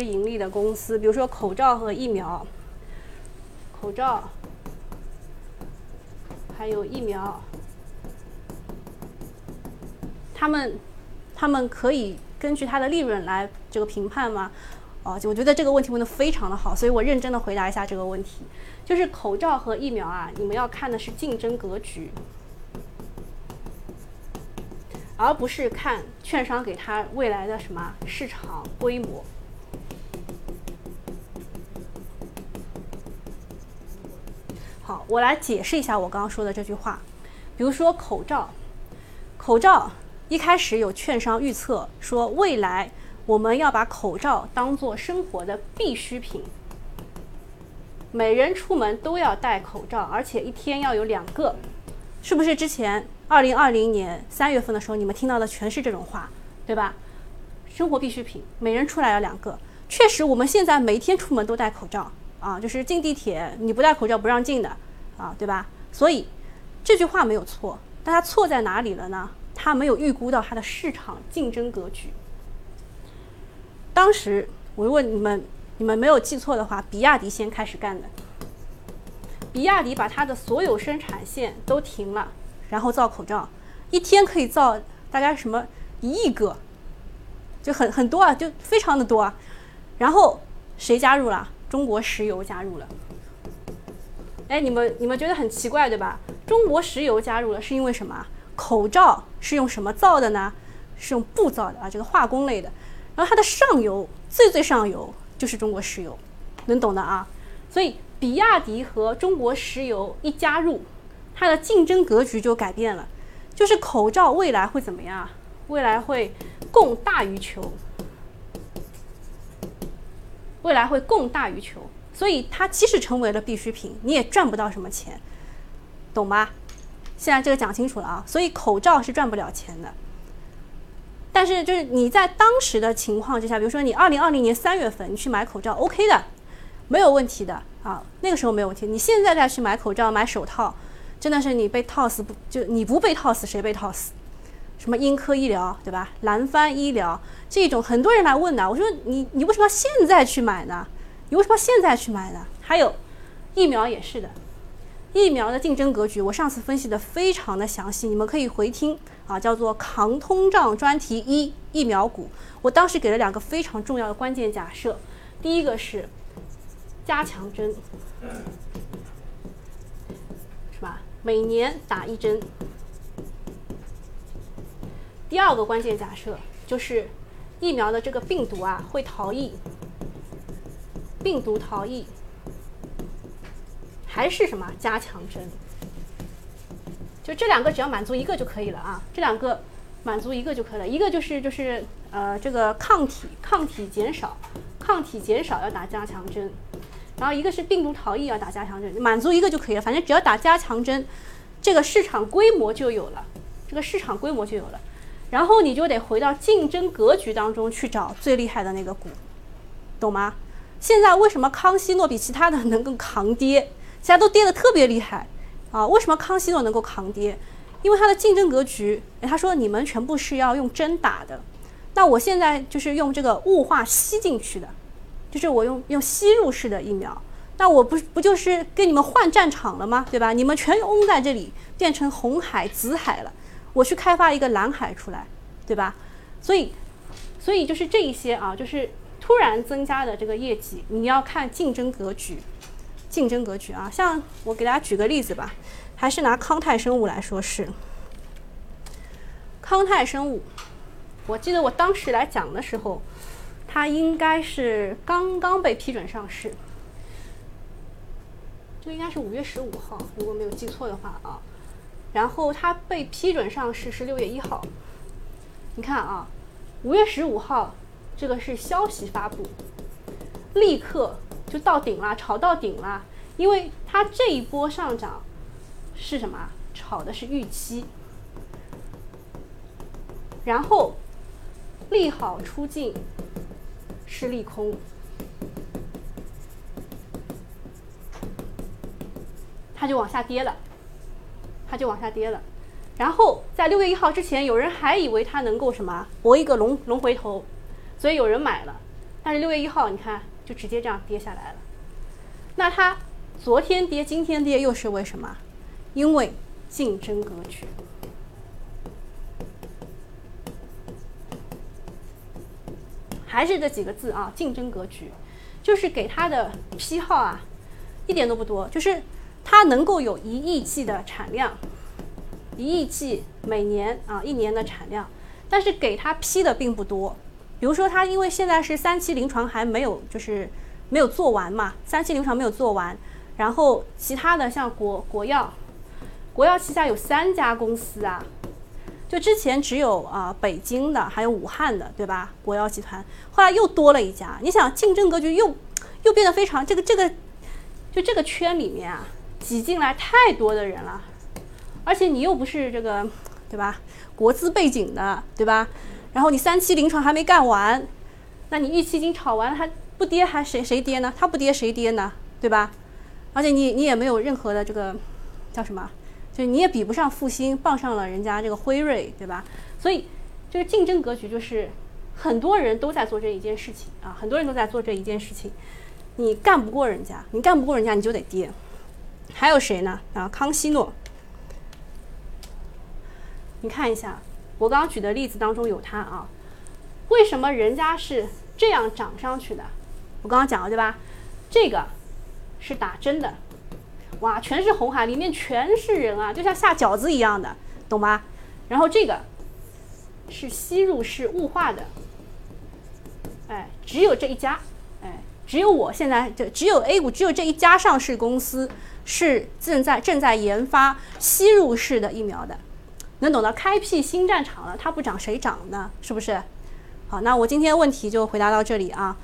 盈利的公司，比如说口罩和疫苗，口罩还有疫苗，他们他们可以根据它的利润来这个评判吗？哦，就我觉得这个问题问的非常的好，所以我认真的回答一下这个问题，就是口罩和疫苗啊，你们要看的是竞争格局。而不是看券商给他未来的什么市场规模。我来解释一下我刚刚说的这句话。比如说口罩，口罩一开始有券商预测说，未来我们要把口罩当做生活的必需品，每人出门都要戴口罩，而且一天要有两个，是不是之前？二零二零年三月份的时候，你们听到的全是这种话，对吧？生活必需品，每人出来要两个。确实，我们现在每天出门都戴口罩啊，就是进地铁你不戴口罩不让进的啊，对吧？所以这句话没有错，但它错在哪里了呢？它没有预估到它的市场竞争格局。当时我问你们，你们没有记错的话，比亚迪先开始干的。比亚迪把它的所有生产线都停了。然后造口罩，一天可以造大概什么一亿个，就很很多啊，就非常的多啊。然后谁加入了？中国石油加入了。哎，你们你们觉得很奇怪对吧？中国石油加入了是因为什么？口罩是用什么造的呢？是用布造的啊，这个化工类的。然后它的上游最最上游就是中国石油，能懂的啊。所以比亚迪和中国石油一加入。它的竞争格局就改变了，就是口罩未来会怎么样？未来会供大于求，未来会供大于求，所以它即使成为了必需品，你也赚不到什么钱，懂吗？现在这个讲清楚了啊，所以口罩是赚不了钱的。但是就是你在当时的情况之下，比如说你二零二零年三月份你去买口罩，OK 的，没有问题的啊，那个时候没有问题。你现在再去买口罩、买手套。真的是你被套死不就你不被套死谁被套死？什么英科医疗对吧？蓝帆医疗这种很多人来问的，我说你你为什么要现在去买呢？你为什么现在去买呢？还有疫苗也是的，疫苗的竞争格局我上次分析的非常的详细，你们可以回听啊，叫做抗通胀专题一疫苗股。我当时给了两个非常重要的关键假设，第一个是加强针。是吧每年打一针。第二个关键假设就是疫苗的这个病毒啊会逃逸，病毒逃逸还是什么加强针？就这两个只要满足一个就可以了啊，这两个满足一个就可以了。一个就是就是呃这个抗体抗体减少，抗体减少要打加强针。然后一个是病毒逃逸要打加强针，满足一个就可以了，反正只要打加强针，这个市场规模就有了，这个市场规模就有了。然后你就得回到竞争格局当中去找最厉害的那个股，懂吗？现在为什么康希诺比其他的能够扛跌？其他都跌得特别厉害啊？为什么康希诺能够扛跌？因为它的竞争格局，他说你们全部是要用针打的，那我现在就是用这个雾化吸进去的。就是我用用吸入式的疫苗，那我不不就是跟你们换战场了吗？对吧？你们全拥在这里，变成红海、紫海了，我去开发一个蓝海出来，对吧？所以，所以就是这一些啊，就是突然增加的这个业绩，你要看竞争格局，竞争格局啊。像我给大家举个例子吧，还是拿康泰生物来说，是康泰生物，我记得我当时来讲的时候。它应该是刚刚被批准上市，这应该是五月十五号，如果没有记错的话啊。然后它被批准上市是六月一号，你看啊，五月十五号这个是消息发布，立刻就到顶了，炒到顶了，因为它这一波上涨是什么？炒的是预期，然后利好出尽。是利空，它就往下跌了，它就往下跌了。然后在六月一号之前，有人还以为它能够什么搏一个龙龙回头，所以有人买了。但是六月一号你看就直接这样跌下来了。那它昨天跌，今天跌又是为什么？因为竞争格局。还是这几个字啊，竞争格局，就是给它的批号啊，一点都不多，就是它能够有一亿剂的产量，一亿剂每年啊一年的产量，但是给它批的并不多。比如说它因为现在是三期临床还没有就是没有做完嘛，三期临床没有做完，然后其他的像国国药，国药旗下有三家公司啊。就之前只有啊北京的，还有武汉的，对吧？国药集团后来又多了一家，你想竞争格局又又变得非常这个这个，就这个圈里面啊挤进来太多的人了，而且你又不是这个对吧？国资背景的对吧？然后你三期临床还没干完，那你预期已经炒完了，还不跌还谁谁跌呢？它不跌谁跌呢？对吧？而且你你也没有任何的这个叫什么？就你也比不上复兴，傍上了人家这个辉瑞，对吧？所以这个竞争格局就是很多人都在做这一件事情啊，很多人都在做这一件事情，你干不过人家，你干不过人家你就得跌。还有谁呢？啊，康希诺，你看一下我刚刚举的例子当中有它啊，为什么人家是这样涨上去的？我刚刚讲了对吧？这个是打针的。哇，全是红海，里面全是人啊，就像下饺子一样的，懂吗？然后这个是吸入式雾化的，哎，只有这一家，哎，只有我现在就只有 A 股只有这一家上市公司是正在正在研发吸入式的疫苗的，能等到开辟新战场了，它不涨谁涨呢？是不是？好，那我今天问题就回答到这里啊。